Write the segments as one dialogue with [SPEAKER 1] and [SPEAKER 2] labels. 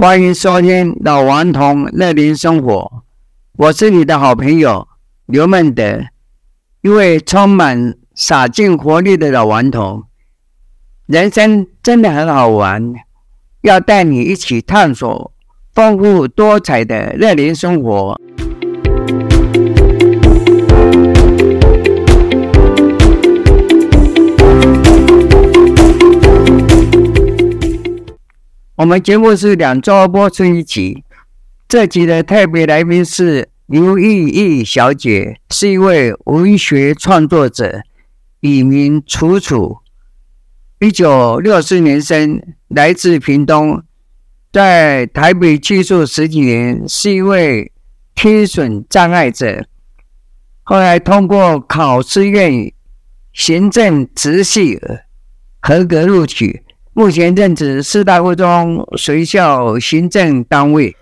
[SPEAKER 1] 欢迎收听老顽童乐龄生活，我是你的好朋友刘孟德，一位充满洒劲活力的老顽童。人生真的很好玩，要带你一起探索丰富多彩的乐龄生活。我们节目是两周播出一集，这集的特别来宾是刘玉意小姐，是一位文学创作者，笔名楚楚，一九六四年生，来自屏东，在台北居住十几年，是一位听损障碍者，后来通过考试院行政直系合格录取。目前任职师大附中学校行政单位，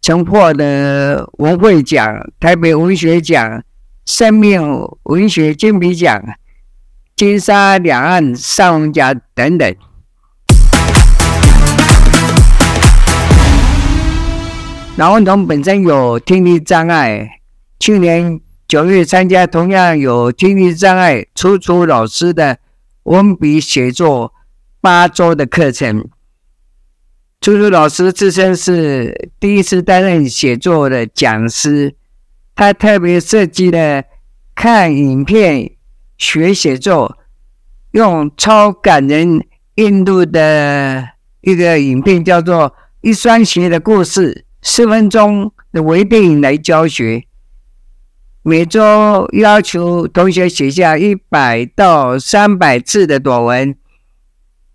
[SPEAKER 1] 曾获得文汇奖、台北文学奖、生命文学金笔奖、金沙两岸散文奖等等。老顽童本身有听力障碍，去年九月参加同样有听力障碍楚楚老师的文笔写作。八周的课程，朱朱老师自身是第一次担任写作的讲师，他特别设计了看影片学写作，用超感人印度的一个影片叫做《一双鞋的故事》，四分钟的微电影来教学。每周要求同学写下一百到三百字的短文。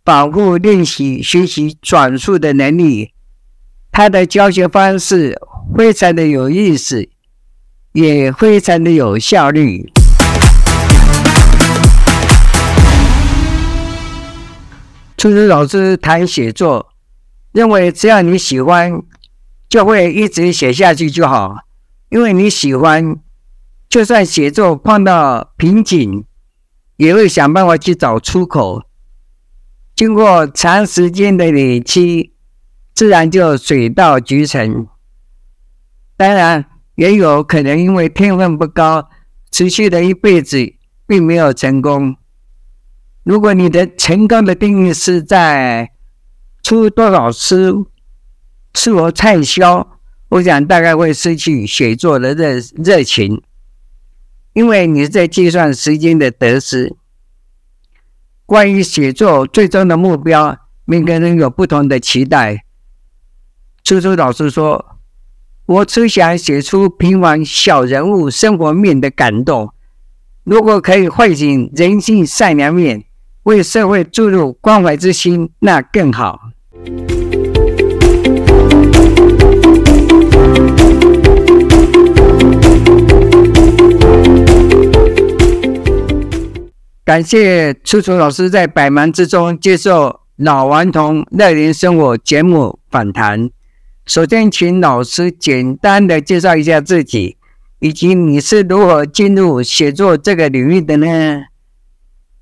[SPEAKER 1] 保护练习学习转述的能力，他的教学方式非常的有意思，也非常的有效率。楚楚老师谈写作，认为只要你喜欢，就会一直写下去就好，因为你喜欢，就算写作碰到瓶颈，也会想办法去找出口。经过长时间的累积，自然就水到渠成。当然，也有可能因为天分不高，持续了一辈子并没有成功。如果你的成功的定义是在出多少书、是否畅销，我想大概会失去写作的热热情，因为你在计算时间的得失。关于写作最终的目标，每个人有不同的期待。初初老师说：“我只想写出平凡小人物生活面的感动。如果可以唤醒人性善良面，为社会注入关怀之心，那更好。”感谢楚楚老师在百忙之中接受《老顽童乐龄生活》节目访谈。首先，请老师简单的介绍一下自己，以及你是如何进入写作这个领域的呢？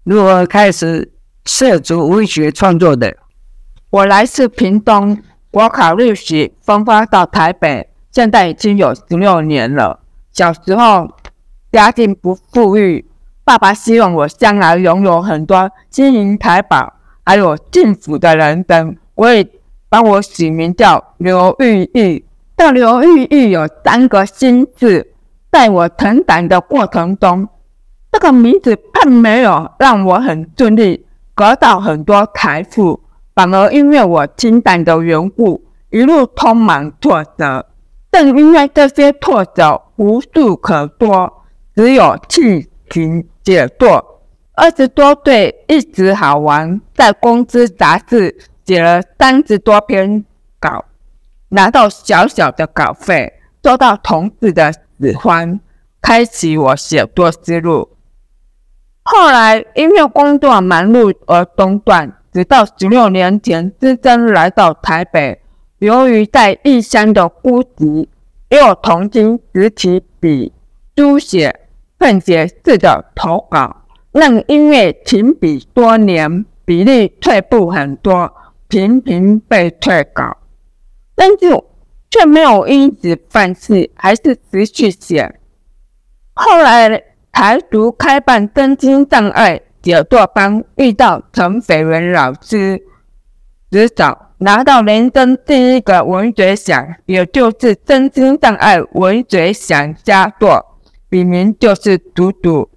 [SPEAKER 1] 如何开始涉足文学创作的？
[SPEAKER 2] 我来自屏东，国考录取分发到台北，现在已经有十六年了。小时候家境不富裕。爸爸希望我将来拥有很多金银财宝，还有幸福的人生。我也帮我取名叫刘玉玉。这刘玉玉有三个心字，在我成长的过程中，这个名字并没有让我很顺利得到很多财富，反而因为我情感的缘故，一路充满挫折。正因为这些挫折无处可说，只有去凭写作，二十多岁一直好玩，在公司杂志写了三十多篇稿，拿到小小的稿费，受到同事的喜欢，开启我写作之路。后来因为工作忙碌而中断，直到十六年前，只身来到台北，由于在异乡的孤寂，又重新拾起笔书写。奋写式的投稿，让因为停笔多年，笔力退步很多，频频被退稿。但是却没有因此放弃，还是持续写。后来台独开办真心障碍写作班，遇到陈斐文老师指导，拿到人生第一个文学奖，也就是真心障碍文学奖佳作，笔名就是“独独”，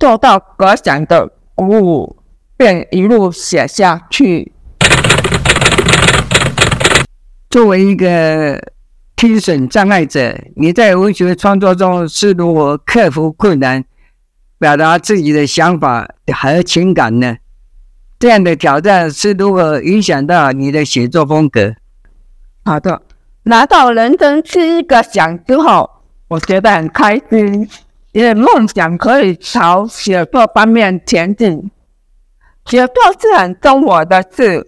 [SPEAKER 2] 受到阁下的鼓舞，便一路写下去。
[SPEAKER 1] 作为一个听损障碍者，你在文学创作中是如何克服困难，表达自己的想法和情感呢？这样的挑战是如何影响到你的写作风格？
[SPEAKER 2] 好的，拿到人生第一个奖之后，我觉得很开心，因为梦想可以朝写作方面前进。写作是很重我的事，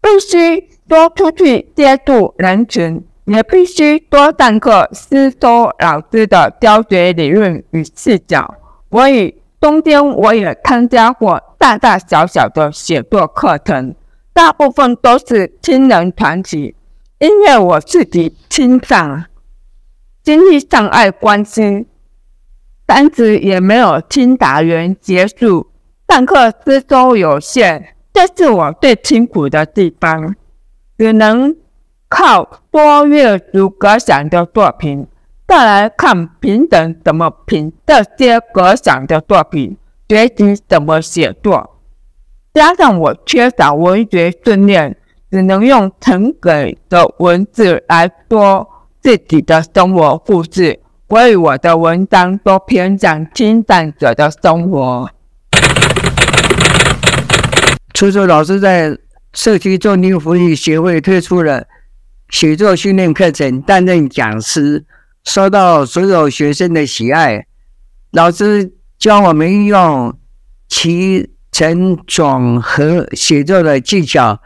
[SPEAKER 2] 必须。多出去接触人群，也必须多上课，吸收老师的教学理论与视角。所以中间我也参加过大大小小的写作课程，大部分都是亲人团体，因为我自己亲障，经济障碍关系，单子也没有听达员结束，上课吸收有限，这是我最辛苦的地方。只能靠多阅读阁下的作品，再来看评审怎么评这些阁下的作品，学习怎么写作。加上我缺少文学训练，只能用成给的文字来说自己的生活故事。所以我的文章都偏向听障者的生活。
[SPEAKER 1] 楚楚老师在。社区中心福利协会推出了写作训练课程，担任讲师，受到所有学生的喜爱。老师教我们用起承转合写作的技巧，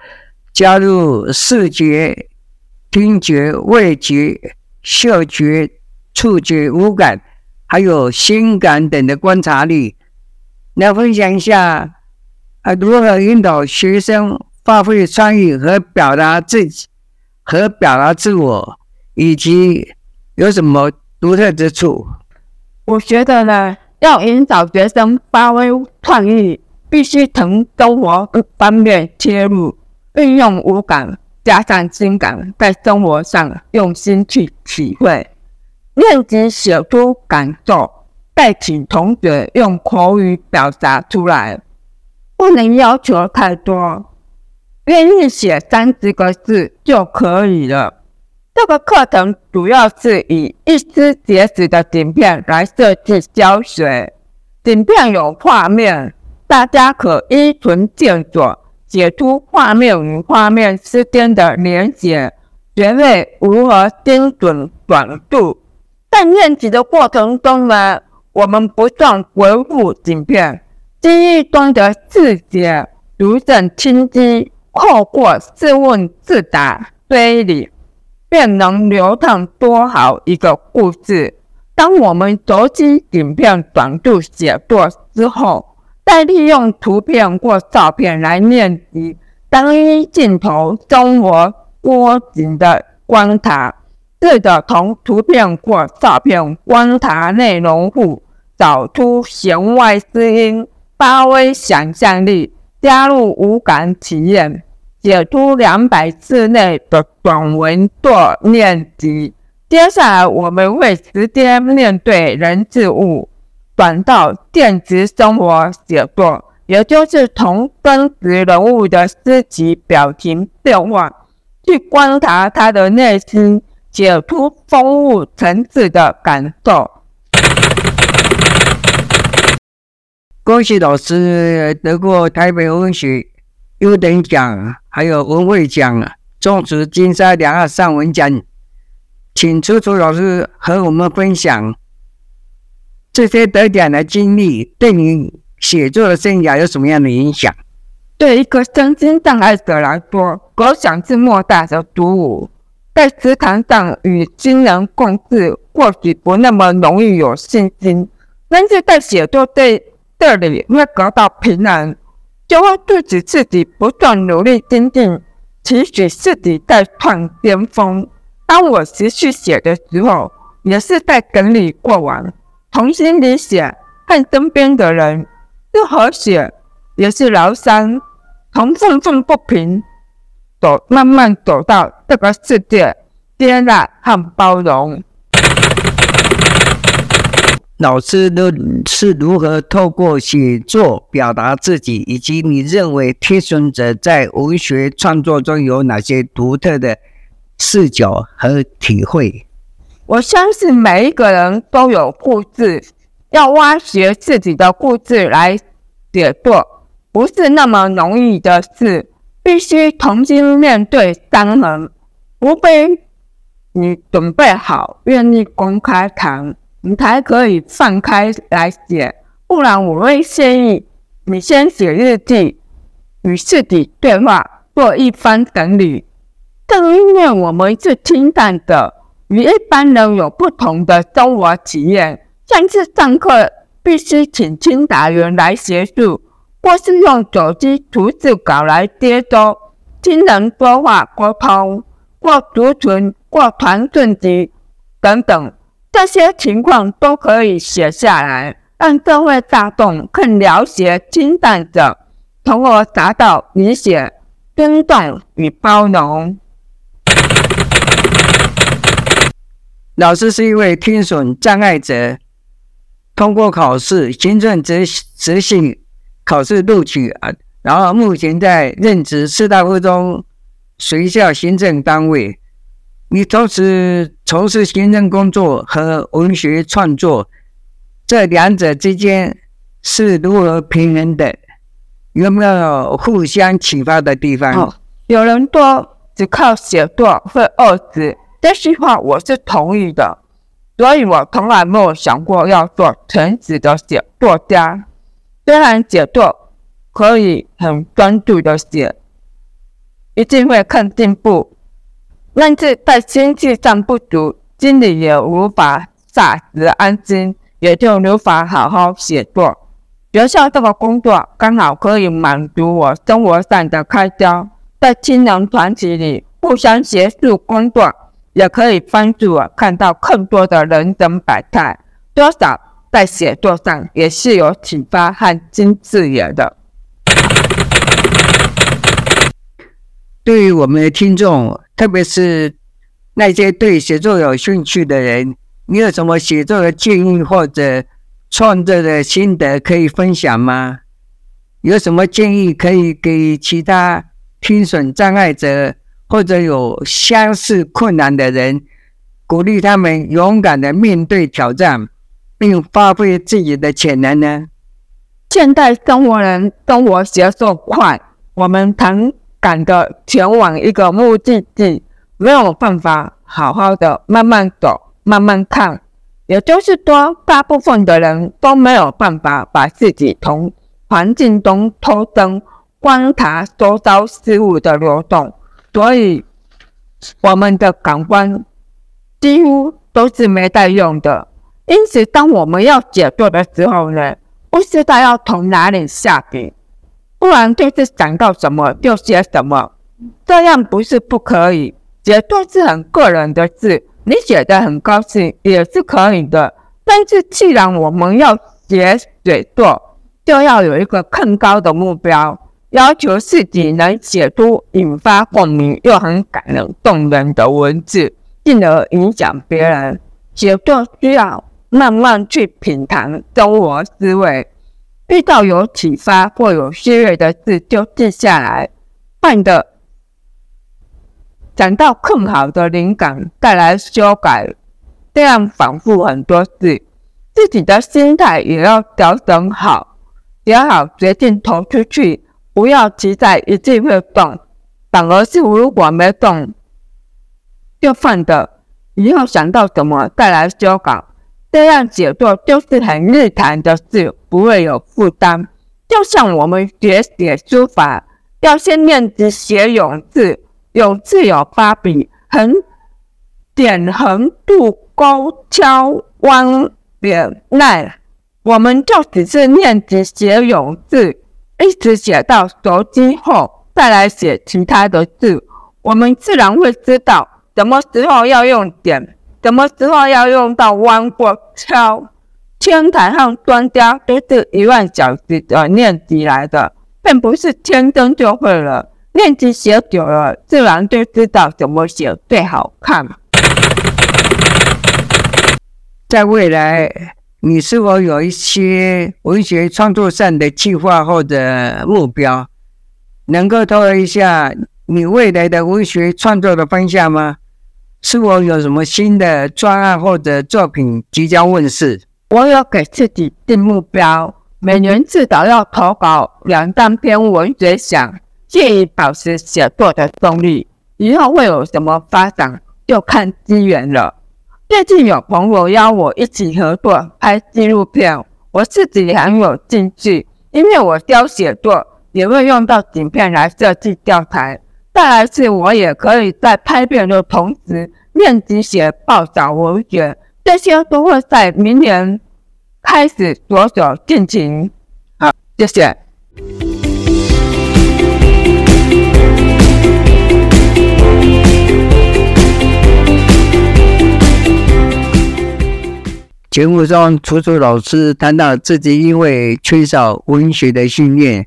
[SPEAKER 1] 加入视觉、听觉、味觉、嗅觉、触觉、五感，还有心感等的观察力。来分享一下啊，如何引导学生。发挥创意和表达自己，和表达自我，以及有什么独特之处？
[SPEAKER 2] 我觉得呢，要引导学生发挥创意，必须从生活方面切入，运用五感加上情感，在生活上用心去体会，练习写出感受，再请同学用口语表达出来，不能要求太多。愿意写三十个字就可以了。这个课程主要是以一丝节纸的景片来设计教学，景片有画面，大家可依循线索写出画面与画面之间的连结，学会如何精准转述。在练习的过程中呢，我们不断回顾影片，记忆中的细节如此清晰。透过自问自答推理，便能流畅多好一个故事。当我们熟悉影片短度写作之后，再利用图片或照片来练习单一镜头生活波景的观察，试着从图片或照片观察内容物，找出弦外之音，发挥想象力。加入五感体验，写出两百字内的短文做练习。接下来，我们会直接面对人事物，转到电子生活写作，也就是从真实人物的肢体表情变化，去观察他的内心，写出丰富层次的感受。
[SPEAKER 1] 恭喜老师得过台北文学优等奖，还有文汇奖、中时金沙两岸散文奖，请楚楚老师和我们分享这些得奖的经历，对你写作的生涯有什么样的影响？
[SPEAKER 2] 对一个身心障碍者来说，阁下是莫大的鼓舞，在职场上与新人共事，或许不那么容易有信心，但是在写作对。这里会得到平衡，就会促使自己不断努力精进，期许自己在创巅峰。当我持续写的时候，也是在整理过往，从心里写，和身边的人是和谐，也是疗伤，从愤愤不平走，慢慢走到这个世界接纳和包容。
[SPEAKER 1] 老师都是如何透过写作表达自己，以及你认为听损者在文学创作中有哪些独特的视角和体会？
[SPEAKER 2] 我相信每一个人都有故事，要挖掘自己的故事来写作，不是那么容易的事，必须重新面对伤痕，除非你准备好，愿意公开谈。你才可以放开来写，不然我会建议你先写日记，与自己对话，做一番整理。正因为我们是清淡的，与一般人有不同的生活体验，上次上课必须请清达员来协助，或是用手机图示稿来接收，听人说话沟通，或储存，或传讯息等等。这些情况都可以写下来，让社会大众更了解清淡者，从而达到理解、尊重与包容。
[SPEAKER 1] 老师是一位听损障碍者，通过考试，行政执执行考试录取啊，然后目前在任职师大附中学校行政单位。你同时从事行政工作和文学创作，这两者之间是如何平衡的？有没有互相启发的地方？
[SPEAKER 2] 有人多只靠写作会饿死，这句话我是同意的，所以我从来没有想过要做全职的写作家。虽然写作可以很专注的写，一定会更进步。但是在心气上不足，心里也无法踏实安心，也就无法好好写作。学校这个工作刚好可以满足我生活上的开销，在青年团体里互相协助工作，也可以帮助我看到更多的人生百态。多少在写作上也是有启发和新视野的。
[SPEAKER 1] 对于我们的听众。特别是那些对写作有兴趣的人，你有什么写作的建议或者创作的心得可以分享吗？有什么建议可以给其他听损障碍者或者有相似困难的人，鼓励他们勇敢的面对挑战，并发挥自己的潜能呢？
[SPEAKER 2] 现代生活人生活节奏快，我们常。赶着前往一个目的地，没有办法好好的慢慢走、慢慢看。也就是说，大部分的人都没有办法把自己从环境中抽身，观察周遭事物的流动。所以，我们的感官几乎都是没在用的。因此，当我们要写作的时候呢，不知道要从哪里下笔。不然就是想到什么就写什么，这样不是不可以。写作是很个人的事，你写得很高兴也是可以的。但是既然我们要写写作，就要有一个更高的目标，要求自己能写出引发共鸣又很感人动人的文字，进而影响别人。写作需要慢慢去品尝生活滋味。遇到有启发或有趣味的事，就记下来，换的想到更好的灵感，再来修改，这样反复很多次，自己的心态也要调整好，写好决定投出去，不要期待一定会动，反而是如果没动，就放着，以后想到什么再来修改。这样写作就是很日常的事，不会有负担。就像我们学写书法，要先练习写永字，永字有八笔：横、点、横、竖、勾、敲、弯、点、捺。我们就只是练习写永字，一直写到熟悉后，再来写其他的字。我们自然会知道什么时候要用点，什么时候要用到弯或敲。天台和专家都是一万小时的练习来的，并不是天生就会了。练习写久了，自然就知道怎么写最好看。
[SPEAKER 1] 在未来，你是否有一些文学创作上的计划或者目标？能够透露一下你未来的文学创作的方向吗？是否有什么新的专案或者作品即将问世？
[SPEAKER 2] 我有给自己定目标，每年至少要投稿两三篇文学奖，借以保持写作的动力。以后会有什么发展，就看机缘了。最近有朋友邀我一起合作拍纪录片，我自己很有兴趣，因为我教写作，也会用到景片来设计教材。再来是，我也可以在拍片的同时练习写报道文学。这些都会在明年开始着手进行。好，谢谢。
[SPEAKER 1] 节目中，楚楚老师谈到自己因为缺少文学的训练，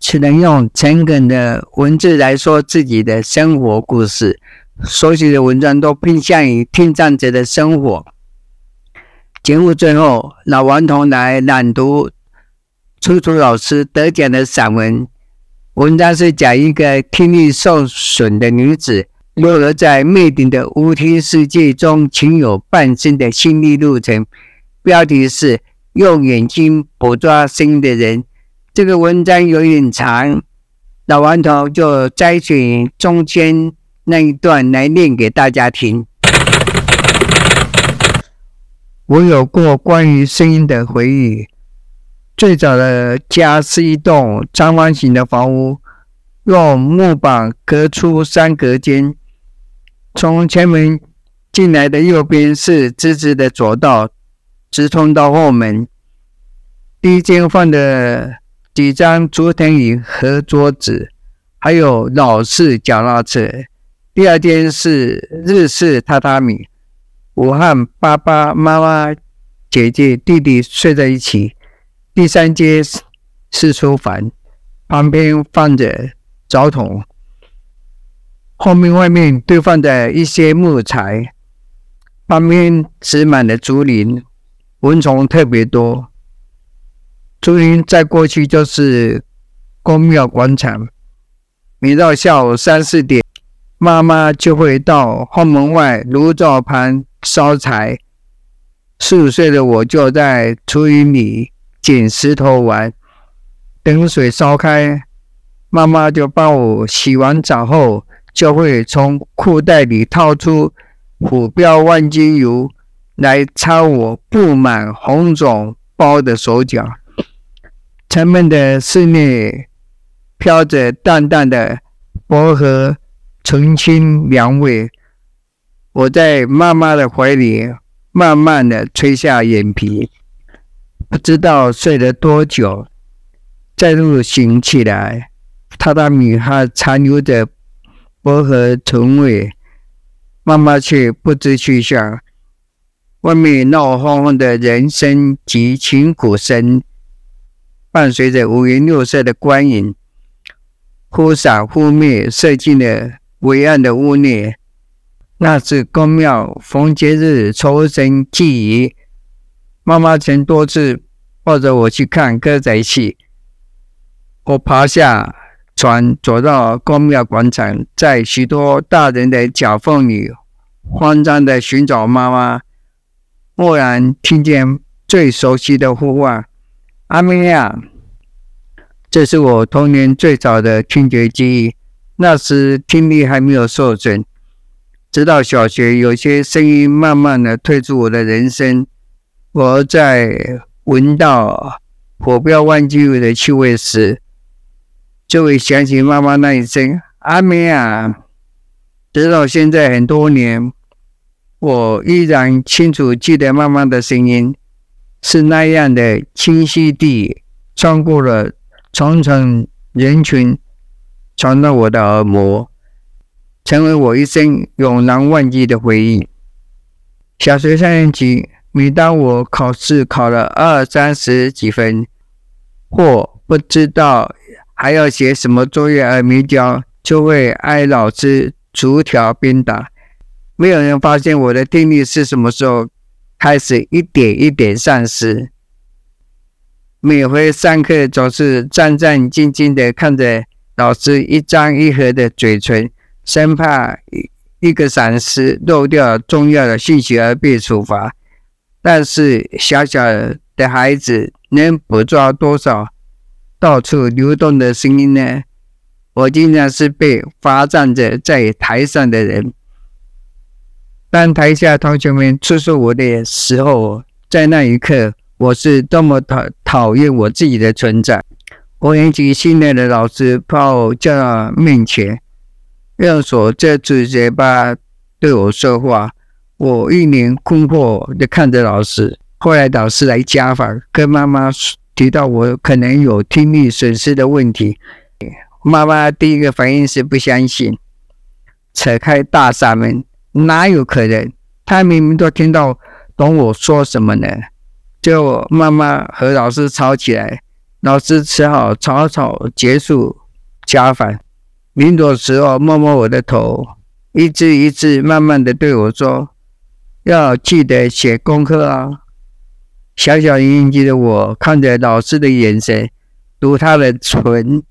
[SPEAKER 1] 只能用诚恳的文字来说自己的生活故事，所写的文章都偏向于听障者的生活。节目最后，老顽童来朗读楚楚老师得奖的散文。文章是讲一个听力受损的女子，如何在魅顶的无听世界中情有半生的心理路程。标题是“用眼睛捕捉声音的人”。这个文章有点长，老顽童就摘取中间那一段来念给大家听。我有过关于声音的回忆。最早的家是一栋长方形的房屋，用木板隔出三隔间。从前门进来的右边是直直的走道，直通到后门。第一间放的几张竹藤椅和桌子，还有老式脚踏车。第二间是日式榻榻米。我和爸爸妈妈、姐姐、弟弟睡在一起。第三间是书房，旁边放着澡桶，后面外面堆放着一些木材，旁边植满了竹林，蚊虫特别多。竹林再过去就是公庙广场。每到下午三四点，妈妈就会到后门外炉灶旁。烧柴，四五岁的我就在竹林里捡石头玩。等水烧开，妈妈就帮我洗完澡后，就会从裤袋里掏出虎标万金油来擦我布满红肿包的手脚。沉闷的室内飘着淡淡的薄荷澄清凉味。我在妈妈的怀里慢慢的垂下眼皮，不知道睡了多久，再度醒起来，榻榻米还残留着薄荷醇味，妈妈却不知去向。外面闹哄哄的人声及琴鼓声，伴随着五颜六色的光影，忽闪忽灭，射进了微暗的屋内。那是宫庙逢节日抽神祭仪，妈妈曾多次抱着我去看歌仔戏。我爬下船，走到宫庙广场，在许多大人的脚缝里慌张地寻找妈妈。蓦然听见最熟悉的呼唤：“阿米娅！”这是我童年最早的听觉记忆。那时听力还没有受损。直到小学，有些声音慢慢的退出我的人生。我在闻到火标万金油的气味时，就会想起妈妈那一声“阿妹啊”。直到现在很多年，我依然清楚记得妈妈的声音，是那样的清晰地穿过了重重人群，传到我的耳膜。成为我一生永难忘记的回忆。小学三年级，每当我考试考了二三十几分，或不知道还要写什么作业而没交，就会挨老师逐条鞭打。没有人发现我的听力是什么时候开始一点一点丧失。每回上课，总是战战兢兢地看着老师一张一合的嘴唇，生怕一一个闪失漏掉重要的信息而被处罚。但是小小的孩子能捕捉多少到处流动的声音呢？我经常是被罚站着在台上的人。当台下同学们催促我的时候，在那一刻，我是多么讨讨厌我自己的存在。五年级新来的老师把我叫到面前，用手遮住嘴巴对我说话。我一脸困惑地看着老师。后来导师来家访，跟妈妈说提到我可能有听力损失的问题。妈妈第一个反应是不相信，扯开大嗓门。哪有可能？他明明都听到懂我说什么呢？就妈妈和老师吵起来，老师只好草草结束家访。临走时候，摸摸我的头，一字一字慢慢的对我说：“要记得写功课啊。”小小年纪的我看着老师的眼神，读他的唇，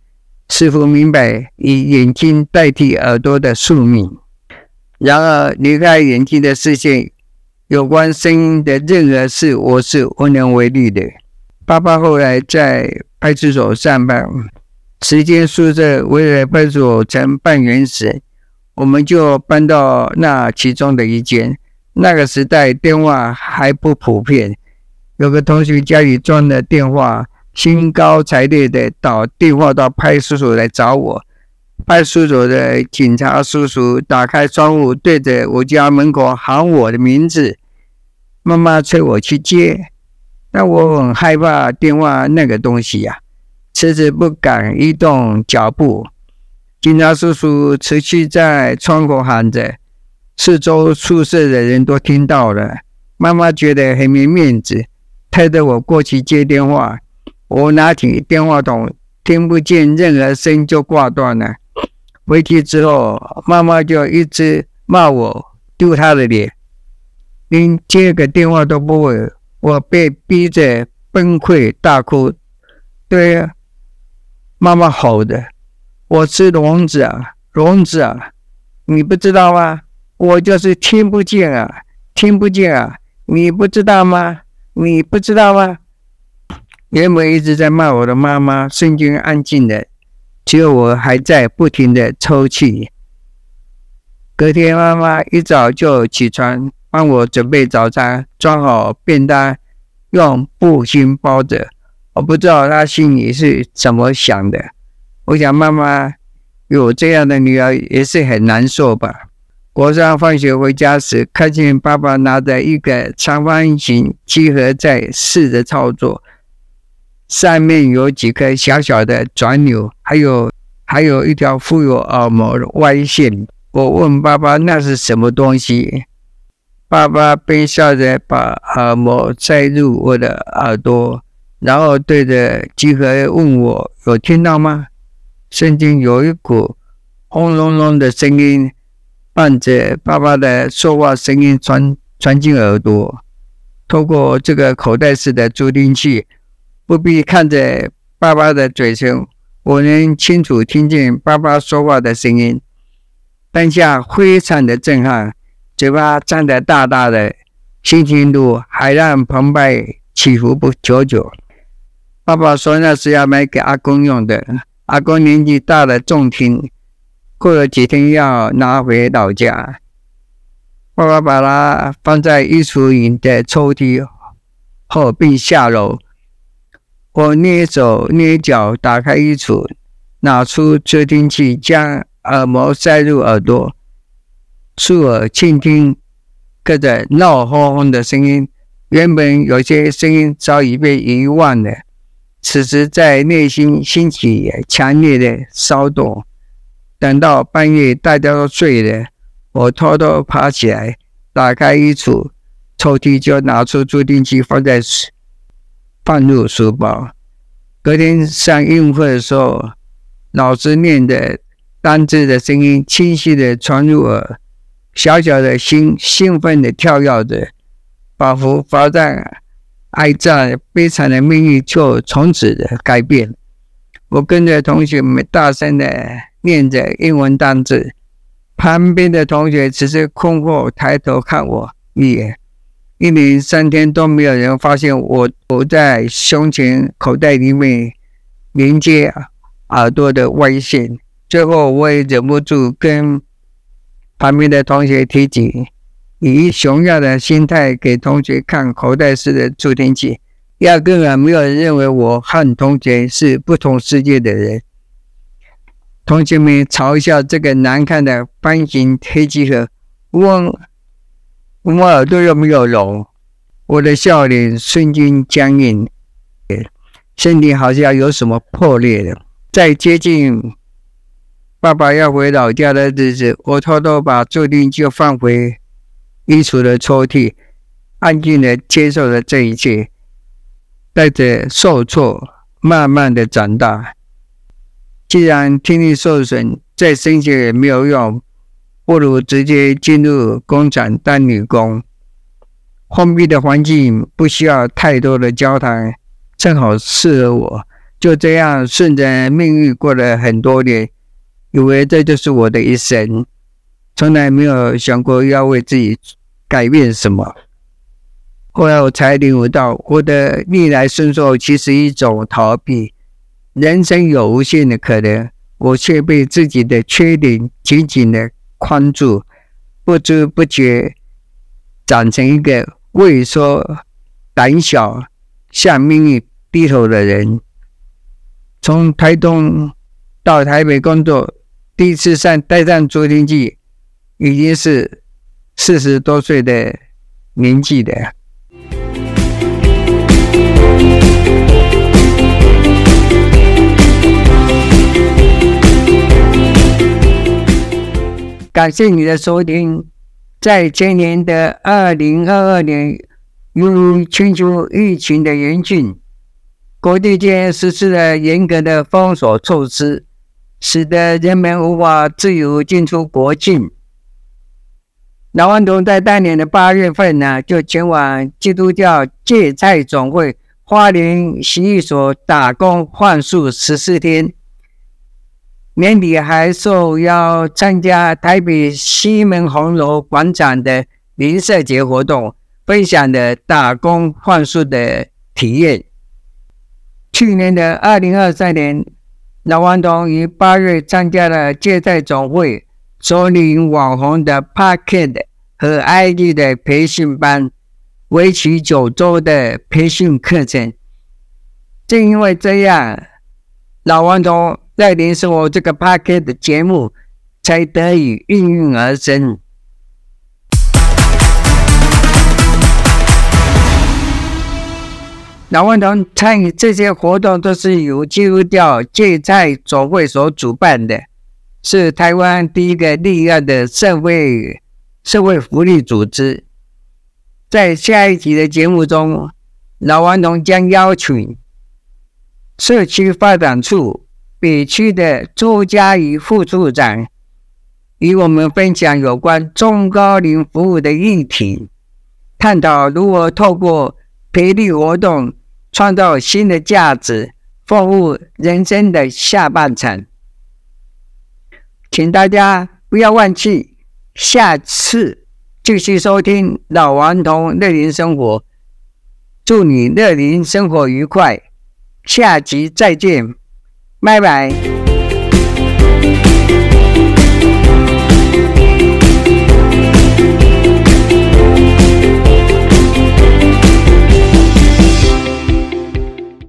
[SPEAKER 1] 似乎明白以眼睛代替耳朵的宿命。然而，离开眼睛的视线，有关声音的任何事，我是无能为力的。爸爸后来在派出所上班，时间宿舍为了派出所成半圆形，我们就搬到那其中的一间。那个时代电话还不普遍，有个同学家里装了电话，兴高采烈地打电话到派出所来找我。派出所的警察叔叔打开窗户，对着我家门口喊我的名字。妈妈催我去接，但我很害怕电话那个东西呀、迟迟不敢移动脚步。警察叔叔持续在窗口喊着，四周宿舍的人都听到了。妈妈觉得很没面子，推着我过去接电话。我拿起电话筒，听不见任何声就挂断了。回去之后，妈妈就一直骂我丢她的脸，连接个电话都不会。我被逼着崩溃大哭，对呀妈妈吼的：“我是聋子啊，聋子啊，你不知道吗？我就是听不见啊，听不见啊，你不知道吗？你不知道吗？”原本一直在骂我的妈妈瞬间安静了。只有我还在不停的抽泣。隔天，妈妈一早就起床，帮我准备早餐，装好便当，用布巾包着。我不知道她心里是怎么想的。我想，妈妈有这样的女儿也是很难受吧。国三放学回家时，看见爸爸拿着一个长方形机盒在试着操作。上面有几颗小小的转钮，还有还有一条附有耳膜的歪线。我问爸爸那是什么东西，爸爸边笑着把耳膜塞入我的耳朵，然后对着机盒问我有听到吗？瞬间有一股轰隆隆的声音伴着爸爸的说话声音传传进耳朵，透过这个口袋式的助听器。不必看着爸爸的嘴唇，我能清楚听见爸爸说话的声音。当下非常的震撼，嘴巴张得大大的，心情如海浪澎湃，起伏不久久。爸爸说那是要买给阿公用的，阿公年纪大了重听，过了几天要拿回老家。爸爸把它放在衣橱里的抽屉后，并下楼。我蹑手蹑脚打开衣橱，拿出助听器，将耳膜塞入耳朵，侧耳倾听，各种闹哄哄的声音。原本有些声音早已被遗忘了，此时在内心兴起强烈的骚动。等到半夜大家都睡了，我偷偷爬起来，打开衣橱抽屉，就拿出助听器放在放入书包。隔天上英语课的时候，老师念的单字的声音清晰的传入耳，小小的心兴奋的跳跃着，仿佛罚站挨战悲惨的命运就从此的改变。我跟着同学们大声的。念着英文单字，旁边的同学只是困惑，抬头看我一眼。一连三天都没有人发现我躲在胸前口袋里面连接耳朵的外线。最后，我也忍不住跟旁边的同学提起，以炫耀的心态给同学看口袋式的助听器。压根儿没有人认为我和同学是不同世界的人。同学们嘲笑这个难看的方形黑机盒，我我耳朵又没有聋，我的笑脸瞬间僵硬，身体好像有什么破裂了。在接近爸爸要回老家的日子，我偷偷把助听器放回衣橱的抽屉，安静的接受了这一切，带着受挫，慢慢的长大。既然听力受损，再升学也没有用，不如直接进入工厂当女工。封闭的环境不需要太多的交谈，正好适合我。就这样顺着命运过了很多年，以为这就是我的一生，从来没有想过要为自己改变什么。后来我才领悟到，我的逆来顺受其实一种逃避。人生有无限的可能，我却被自己的缺点紧紧的框住，不知不觉长成一个畏缩、胆小、向命运低头的人。从台东到台北工作，第一次上带上助听器，已经是四十多岁的年纪了。感谢你的收听。在今年的二零二二年，由于全球疫情的严峻，国际间实施了严格的封锁措施，使得人们无法自由进出国境。老顽童在当年的八月份呢，就前往基督教芥菜总会花莲洗浴所打工换宿十四天。年底还受邀参加台北西门红楼广场的零售节活动，分享的打工换宿的体验。去年的二零二三年，老顽童于八月参加了芥菜总会首领网红的 Podcast 和 ID 的培训班，为期九周的培训课程。正因为这样，老顽童。乐龄生活这个 Podcast 的节目才得以应运而生。老顽童参与这些活动都是由基督教芥菜总会所主办的，是台湾第一个立案的社会社会福利组织。在下一集的节目中，老顽童将邀请社区发展处。北区的周佳怡副处长与我们分享有关中高龄服务的议题，探讨如何透过培力活动创造新的价值，丰富人生的下半场。请大家不要忘记，下次继续收听老顽童乐龄生活。祝你乐龄生活愉快，下集再见。拜拜。